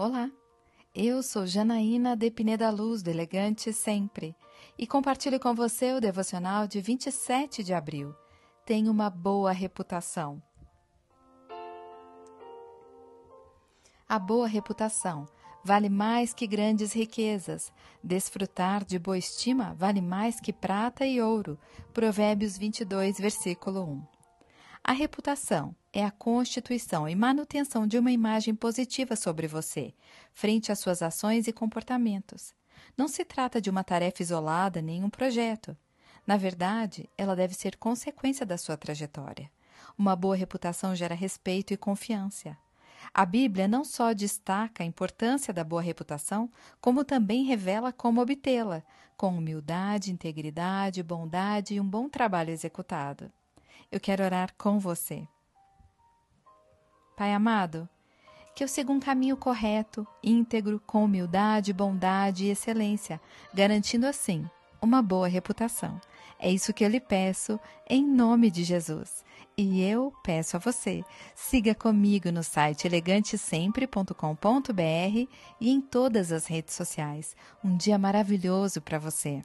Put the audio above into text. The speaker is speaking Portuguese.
Olá, eu sou Janaína de Pineda Luz, do Elegante Sempre, e compartilho com você o devocional de 27 de abril. Tenha uma boa reputação. A boa reputação vale mais que grandes riquezas. Desfrutar de boa estima vale mais que prata e ouro. Provérbios 22, versículo 1. A reputação é a constituição e manutenção de uma imagem positiva sobre você, frente às suas ações e comportamentos. Não se trata de uma tarefa isolada nem um projeto. Na verdade, ela deve ser consequência da sua trajetória. Uma boa reputação gera respeito e confiança. A Bíblia não só destaca a importância da boa reputação, como também revela como obtê-la, com humildade, integridade, bondade e um bom trabalho executado. Eu quero orar com você. Pai amado, que eu siga um caminho correto, íntegro, com humildade, bondade e excelência, garantindo assim uma boa reputação. É isso que eu lhe peço, em nome de Jesus. E eu peço a você, siga comigo no site elegantesempre.com.br e em todas as redes sociais. Um dia maravilhoso para você.